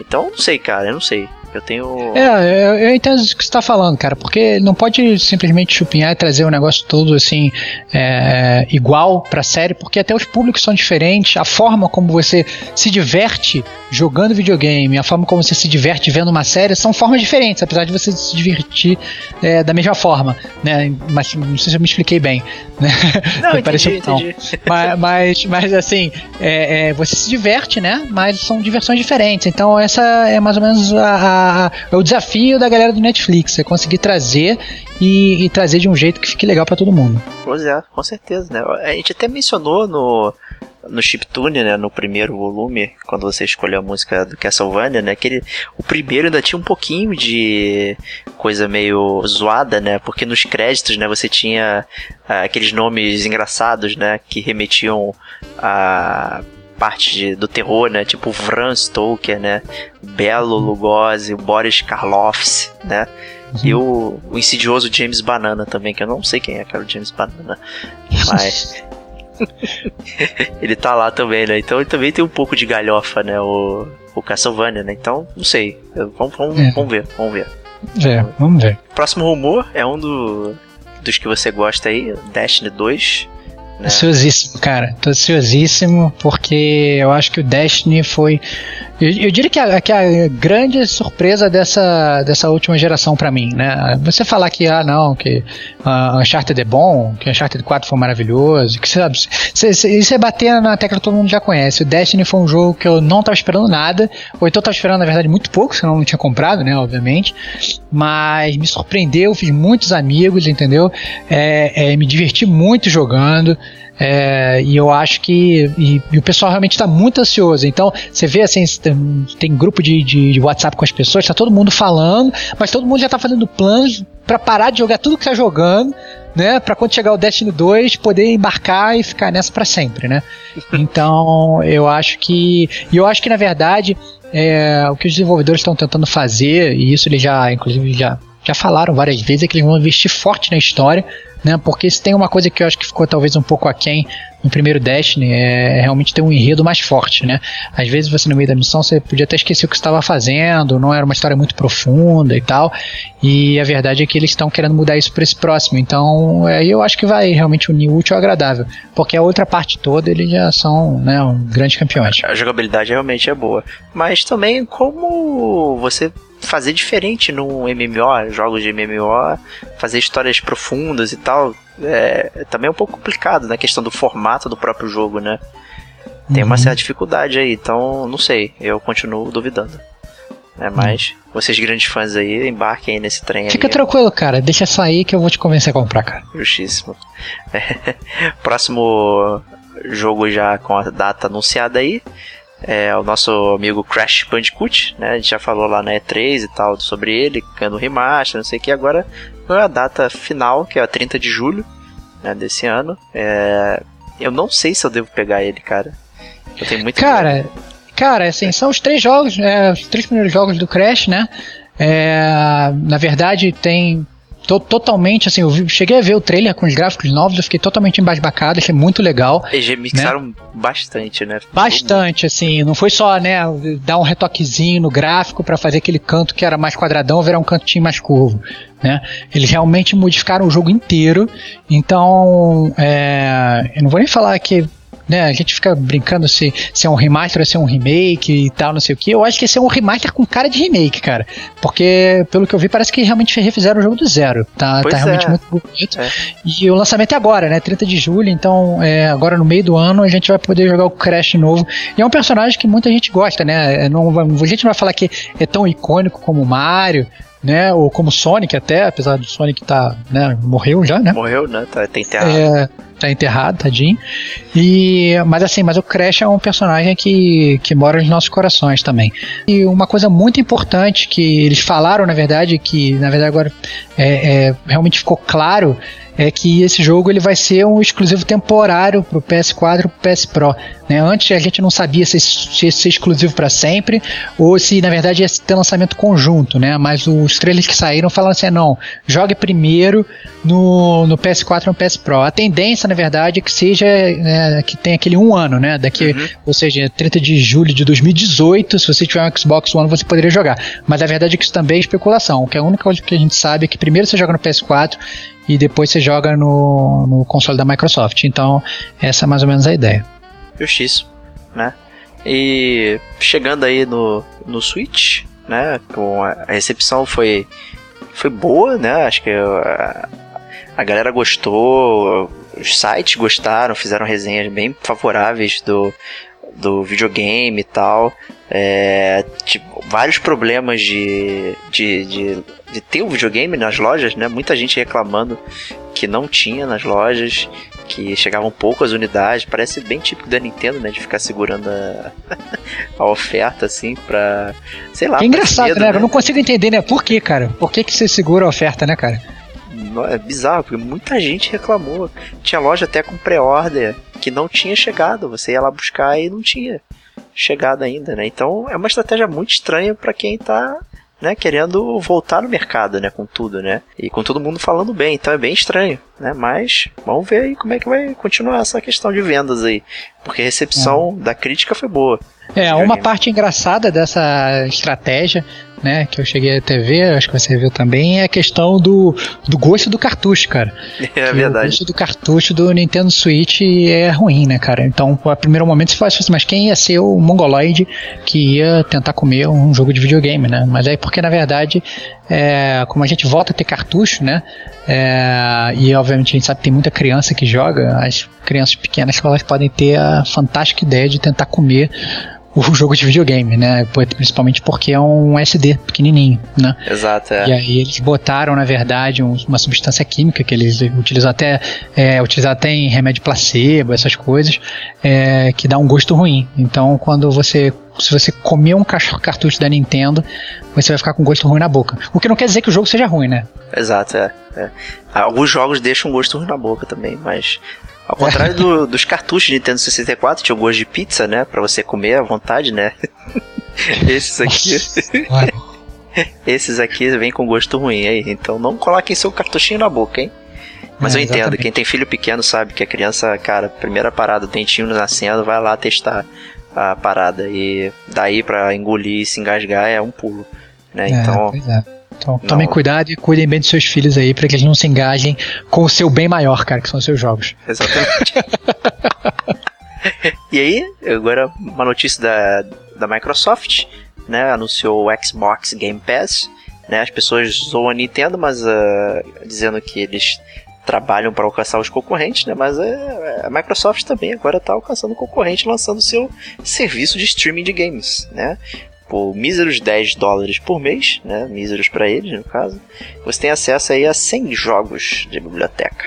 Então não sei, cara, eu não sei. Eu tenho. É, eu, eu entendo o que você tá falando, cara, porque não pode simplesmente chupinhar e trazer o negócio todo assim, é, igual pra série, porque até os públicos são diferentes, a forma como você se diverte jogando videogame, a forma como você se diverte vendo uma série são formas diferentes, apesar de você se divertir é, da mesma forma, né? Mas não sei se eu me expliquei bem, né? Não, <laughs> entendi, entendi. <laughs> mas, mas, mas, assim, é, é, você se diverte, né? Mas são diversões diferentes. Então, essa é mais ou menos a, a- é o desafio da galera do Netflix. É conseguir trazer e, e trazer de um jeito que fique legal pra todo mundo. Pois é, com certeza, né? A gente até mencionou no, no Chiptune, né? No primeiro volume, quando você escolheu a música do Castlevania, né? Que ele, o primeiro ainda tinha um pouquinho de coisa meio zoada, né? Porque nos créditos, né? Você tinha ah, aqueles nomes engraçados, né? Que remetiam a parte de- do terror, né? Tipo Bram Stoker, né? Belo Lugosi, Boris Karloffs, né? E o, o insidioso James Banana também, que eu não sei quem é, cara, o James Banana. Mas. <laughs> <laughs> ele tá lá também, né? Então ele também tem um pouco de galhofa, né? O, o Castlevania, né? Então, não sei. Vamos, vamos, É. vamos ver, vamos ver. É, vamos ver. Próximo rumor é um do, dos que você gosta aí, Destiny 2. Ansiosíssimo, cara. Tô ansiosíssimo porque eu acho que o Destiny foi. Eu, eu diria que a, que a grande surpresa dessa, dessa última geração pra mim, né? Você falar que, ah, não, que uh, Uncharted é bom, que Uncharted 4 foi maravilhoso, que sabe, isso é bater na tecla que todo mundo já conhece. O Destiny foi um jogo que eu não tava esperando nada, ou então tava esperando, na verdade, muito pouco, senão não tinha comprado, né, obviamente. Mas me surpreendeu, fiz muitos amigos, entendeu? É, é, me diverti muito jogando. É, e eu acho que. E, e o pessoal realmente está muito ansioso. Então, você vê assim, tem, tem grupo de, de, de WhatsApp com as pessoas, tá todo mundo falando, mas todo mundo já tá fazendo planos para parar de jogar tudo que tá jogando, né? Para quando chegar o Destiny 2 poder embarcar e ficar nessa para sempre, né? <laughs> Então, eu acho que. E eu acho que na verdade. É, o que os desenvolvedores estão tentando fazer, e isso eles já, inclusive, já, já falaram várias vezes, é que eles vão investir forte na história, né? Porque se tem uma coisa que eu acho que ficou talvez um pouco aquém no primeiro Destiny é realmente ter um enredo mais forte, né? Às vezes você no meio da missão você podia até esquecer o que estava fazendo, não era uma história muito profunda e tal. E a verdade é que eles estão querendo mudar isso para esse próximo. Então, aí é, eu acho que vai realmente unir útil ao agradável, porque a outra parte toda eles já são, né, um grandes campeões. A jogabilidade realmente é boa, mas também como você fazer diferente no MMO, jogos de MMO, fazer histórias profundas e tal, é, também é um pouco complicado na né? questão do formato do próprio jogo, né? Tem uma uhum. certa dificuldade aí, então não sei, eu continuo duvidando. É, mas uhum. vocês grandes fãs aí, embarquem aí nesse trem Fica aí. tranquilo, cara, deixa sair que eu vou te convencer a comprar, cara. Justíssimo. É, <laughs> próximo jogo já com a data anunciada aí é o nosso amigo Crash Bandicoot, né? A gente já falou lá na E3 e tal sobre ele, ganhando remaster, não sei o que. Agora é a data final, que é a 30 de julho né, desse ano. É... Eu não sei se eu devo pegar ele, cara. Eu tenho muito Cara, medo. cara, assim, são os três jogos, é, os três primeiros jogos do Crash, né? É, na verdade, tem Tô totalmente, assim, eu cheguei a ver o trailer com os gráficos novos, eu fiquei totalmente embasbacado, achei muito legal. Eles mixaram né? bastante, né? Bastante, assim, não foi só, né, dar um retoquezinho no gráfico para fazer aquele canto que era mais quadradão virar um cantinho mais curvo. Né? Eles realmente modificaram o jogo inteiro, então é, eu não vou nem falar que né? A gente fica brincando se, se é um remaster ou se é um remake e tal, não sei o que. Eu acho que esse é um remaster com cara de remake, cara. Porque, pelo que eu vi, parece que realmente refizeram o jogo do zero. Tá, tá realmente é. muito bonito. É. E o lançamento é agora, né? 30 de julho, então é, agora no meio do ano a gente vai poder jogar o Crash novo. E é um personagem que muita gente gosta, né? É, não, a gente não vai falar que é tão icônico como o Mario, né? Ou como Sonic até, apesar do Sonic tá, né, morreu já, né? Morreu, né? Tá, tá enterrado. É, tá enterrado, tadinho. E, mas assim, mas o Crash é um personagem que, que mora nos nossos corações também. E uma coisa muito importante que eles falaram, na verdade, que na verdade agora é, é realmente ficou claro é que esse jogo ele vai ser um exclusivo temporário para o PS4 e o PS Pro. Né? Antes a gente não sabia se, ia ser exclusivo para sempre ou se na verdade ia ter lançamento conjunto, né? Mas os trailers que saíram falaram assim: não, jogue primeiro no, no PS4 e no PS Pro. A tendência, na verdade, é que seja né, que tem aquele um ano, né? Daqui, uhum. ou seja, 30 de julho de 2018, se você tiver um Xbox One, você poderia jogar. Mas a verdade é que isso também é especulação. Que a única coisa que a gente sabe é que primeiro você joga no PS4 e depois você joga no, no console da Microsoft. Então, essa é mais ou menos a ideia. Justíssimo, né? E chegando aí no, no Switch, né? A, recepção foi, foi boa, né? Acho que a, a galera gostou, os sites gostaram, fizeram resenhas bem favoráveis do, do videogame e tal. É, tipo, vários problemas de, de, de, de, ter o videogame nas lojas, né? Muita gente reclamando que não tinha nas lojas, que chegavam poucas unidades. Parece bem típico da Nintendo, né? De ficar segurando a, <laughs> a oferta, assim, pra. Sei lá. Que engraçado, medo, né? né? Eu não consigo entender, né? Por que, cara? Por que, que você segura a oferta, né, cara? É bizarro, porque muita gente reclamou. Tinha loja até com pré-order que não tinha chegado. Você ia lá buscar e não tinha chegado ainda, né? Então é uma estratégia muito estranha para quem tá né, querendo voltar no mercado, né, com tudo, né? E com todo mundo falando bem, então é bem estranho, né? Mas vamos ver aí como é que vai continuar essa questão de vendas aí, porque a recepção é. da crítica foi boa. É, uma parte engraçada dessa estratégia né, que eu cheguei a ver, acho que você viu também, é a questão do, do gosto do cartucho, cara. É verdade. O gosto do cartucho do Nintendo Switch é ruim, né, cara? Então, a primeiro momento você fala assim, mas quem ia ser o mongoloide que ia tentar comer um jogo de videogame, né? Mas aí porque, na verdade, é, como a gente volta a ter cartucho, né? É, e obviamente a gente sabe que tem muita criança que joga, as crianças pequenas elas podem ter a fantástica ideia de tentar comer o jogo de videogame, né? Principalmente porque é um SD pequenininho, né? Exato, é. E aí eles botaram, na verdade, um, uma substância química que eles utilizam até, é, utilizam até em remédio placebo, essas coisas, é, que dá um gosto ruim. Então, quando você se você comer um cartucho da Nintendo, você vai ficar com gosto ruim na boca. O que não quer dizer que o jogo seja ruim, né? Exato, é. é. Alguns jogos deixam um gosto ruim na boca também, mas ao contrário do, dos cartuchos de Nintendo 64, tinha o gosto de pizza, né? Pra você comer à vontade, né? <laughs> Esses aqui. Esses aqui vêm com gosto ruim aí, então não coloquem seu cartuchinho na boca, hein? Mas É, eu entendo, exatamente. quem tem filho pequeno sabe que a criança, cara, primeira parada, dentinho nascendo, vai lá testar a parada. E daí pra engolir e se engasgar é um pulo. Né? É, Então, é. Então, Não. tomem cuidado e cuidem bem dos seus filhos aí, para que eles não se engajem com o seu bem maior, cara, que são os seus jogos. Exatamente. <laughs> e aí, agora uma notícia da, da Microsoft, né? Anunciou o Xbox Game Pass. Né, as pessoas zoam a Nintendo, mas ah, dizendo que eles trabalham para alcançar os concorrentes, né? Mas é, a Microsoft também agora está alcançando o concorrente, lançando seu serviço de streaming de games, né? Por míseros 10 dólares por mês, né? Míseros para eles, no caso. Você tem acesso aí a 100 jogos de biblioteca.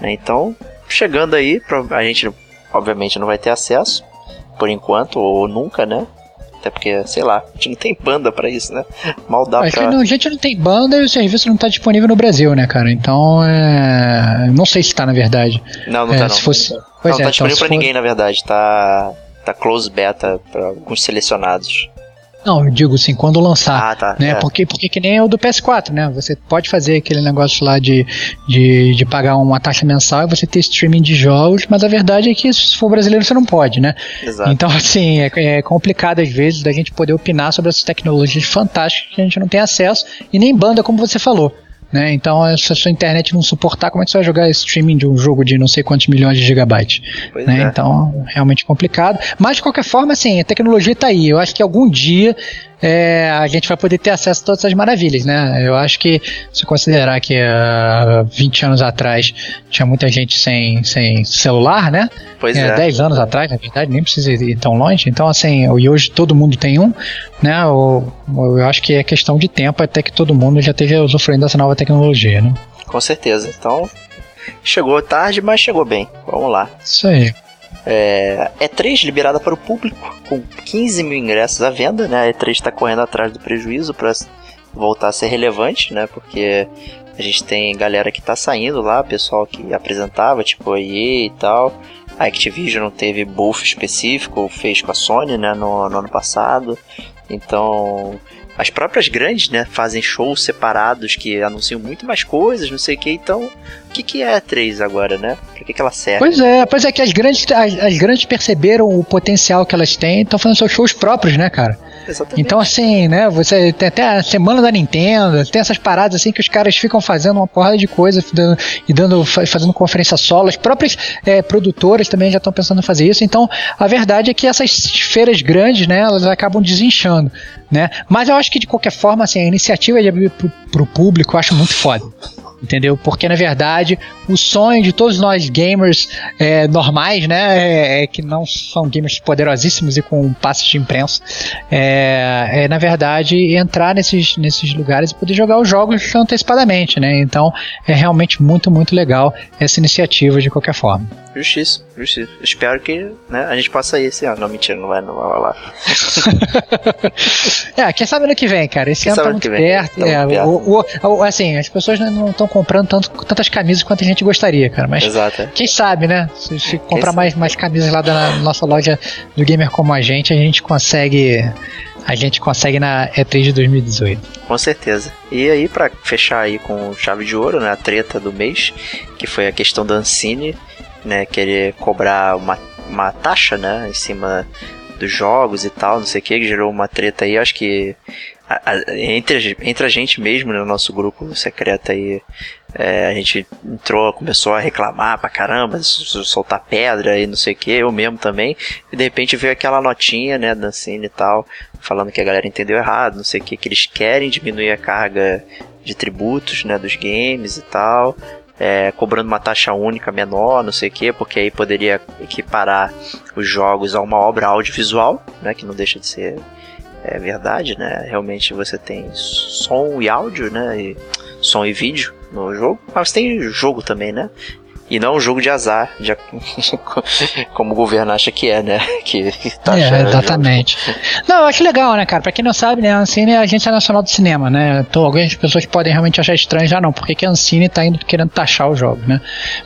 né? Então, chegando aí, a gente obviamente não vai ter acesso, por enquanto, ou nunca, né? Até porque, sei lá, a gente não tem banda pra isso, né? Mal dá gente, pra. não, a gente não tem banda e o serviço não está disponível no Brasil, né, cara? Então, é... não sei se está na verdade. Não, não É, tá não. se fosse- não, pois não é, tá então, disponível se pra for- ninguém, na verdade. Tá. Tá close beta pra alguns selecionados. Não, eu digo assim, quando lançar. Ah, tá. né? é. Porque, porque que nem o do PS4, né? Você pode fazer aquele negócio lá de, de, de pagar uma taxa mensal e você ter streaming de jogos, mas a verdade é que se for brasileiro você não pode, né? Exato. Então, assim, é, é complicado às vezes da gente poder opinar sobre essas tecnologias fantásticas que a gente não tem acesso e nem banda, como você falou. Né? Então, se a sua internet não suportar, como é que você vai jogar streaming de um jogo de não sei quantos milhões de gigabytes? Né? é. Então, realmente complicado. Mas, de qualquer forma, assim, a tecnologia está aí. Eu acho que algum dia é, a gente vai poder ter acesso a todas essas maravilhas, né? Eu acho que, se considerar que há 20 anos atrás tinha muita gente sem, sem celular, né? Pois é, é. 10 anos atrás, na verdade, nem precisa ir tão longe. Então, assim, e hoje todo mundo tem um, né? Eu, eu acho que é questão de tempo até que todo mundo já esteja usufruindo dessa nova tecnologia, né? Com certeza. Então, chegou tarde, mas chegou bem. Vamos lá. Isso aí. É, E3 liberada para o público, com 15 mil ingressos à venda, né? A E3 está correndo atrás do prejuízo para voltar a ser relevante, né? Porque a gente tem galera que tá saindo lá, pessoal que apresentava, tipo a EA e tal. A Activision não teve buff específico, fez com a Sony, né? No, no ano passado. Então, as próprias grandes, né? Fazem shows separados que anunciam muito mais coisas, não sei o que. Então, que, que é a E3 agora, né? Pra que, que ela serve? Pois é, pois é que as grandes, as, as grandes perceberam o potencial que elas têm e estão fazendo seus shows próprios, né, cara? Exatamente. Então, assim, né, você tem até a semana da Nintendo, tem essas paradas assim que os caras ficam fazendo uma porrada de coisa dando- e dando, fa- fazendo conferência solo. As próprias é, produtoras também já estão pensando em fazer isso. Então, a verdade é que essas feiras grandes, né, elas acabam desinchando, né? Mas eu acho que de qualquer forma, assim, a iniciativa de abrir pro, pro público eu acho muito foda. Entendeu? Porque na verdade o sonho de todos nós gamers é, normais, né, é, é que não são gamers poderosíssimos e com passes de imprensa, é, é, na verdade entrar nesses, nesses lugares e poder jogar os jogos antecipadamente, né? Então é realmente muito muito legal essa iniciativa de qualquer forma. Justiça, justiça. Espero que né, a gente possa ir esse ano. Não, mentira, não vai, não vai rolar. <laughs> É, quem sabe ano que vem, cara. Esse Quem ano tá muito vem, perto. tá é, muito perto. o- o- o- assim, as pessoas não estão comprando tanto, tantas camisas quanto a gente gostaria, cara. Mas Exato. é. Quem sabe, né? Se, se comprar mais, mais camisas lá da nossa loja do Gamer como a gente, a gente consegue. A gente consegue na E3 de 2018. Com certeza. E aí, pra fechar aí com chave de ouro, né, a treta do mês, que foi a questão da Ancine, né, querer cobrar uma, uma taxa, né, em cima dos jogos e tal, não sei o que, que gerou uma treta aí, acho que a- a- entre, entre a gente mesmo, né, no nosso grupo secreto aí, é, a gente entrou, começou a reclamar pra caramba, soltar pedra e não sei o que, eu mesmo também, e de repente veio aquela notinha, né, da Ancine e tal, falando que a galera entendeu errado, não sei o que, que eles querem diminuir a carga de tributos, né, dos games e tal, é, cobrando uma taxa única menor, não sei o que, porque aí poderia equiparar os jogos a uma obra audiovisual, né, que não deixa de ser é verdade, né, realmente você tem som e áudio, né, e som e vídeo no jogo, mas tem jogo também, né, E não um jogo de azar, de, <laughs> como o governo acha que é, né? <laughs> Que tá é, exatamente. Não, eu acho legal, né, cara? Pra quem não sabe, né, a Ancine é a Agência Nacional do Cinema, né? Então, algumas pessoas podem realmente achar estranho já não, porque que a Ancine tá indo querendo taxar o jogo, né?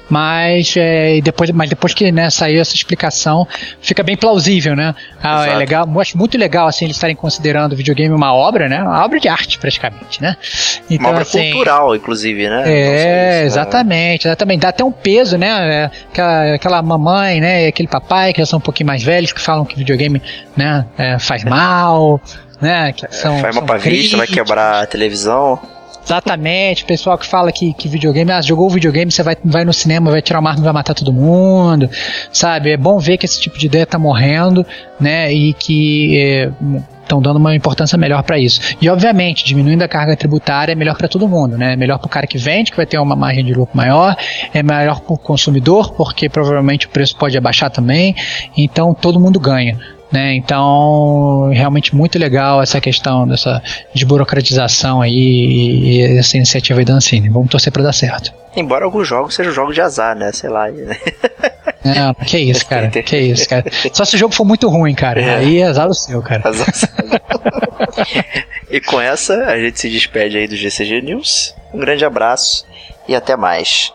Mas, é, depois, mas depois que né, saiu essa explicação, fica bem plausível, né? Ah, é legal, acho muito legal assim eles estarem considerando o videogame uma obra, né? Uma obra de arte, praticamente, né? Então, uma obra assim, cultural, inclusive, né? É, isso, exatamente, né? exatamente. Dá até um peso, né? É, aquela, aquela mamãe, né? Aquele papai que são um pouquinho mais velhos que falam que videogame, né? É, faz mal, né? Que são, é, faz uma pra vista, vai quebrar a televisão. Exatamente, pessoal que fala que, que videogame, ah, jogou videogame, você vai, vai no cinema, vai tirar uma arma e vai matar todo mundo, sabe? É bom ver que esse tipo de ideia tá morrendo, né? E que estão é, dando uma importância melhor para isso. E obviamente, diminuindo a carga tributária é melhor para todo mundo, né? É melhor para o cara que vende, que vai ter uma margem de lucro maior, é melhor para o consumidor, porque provavelmente o preço pode abaixar também. Então todo mundo ganha. Né? Então, realmente muito legal essa questão dessa desburocratização aí e essa iniciativa aí da Ancine. Vamos torcer para dar certo. Embora alguns jogos sejam jogos de azar, né? Sei lá. Né? <laughs> Não, que isso, cara. Que isso, cara. Só se o jogo for muito ruim, cara. É. Aí é azar o seu, cara. Azar e com essa, a gente se despede aí do GCG News. Um grande abraço e até mais.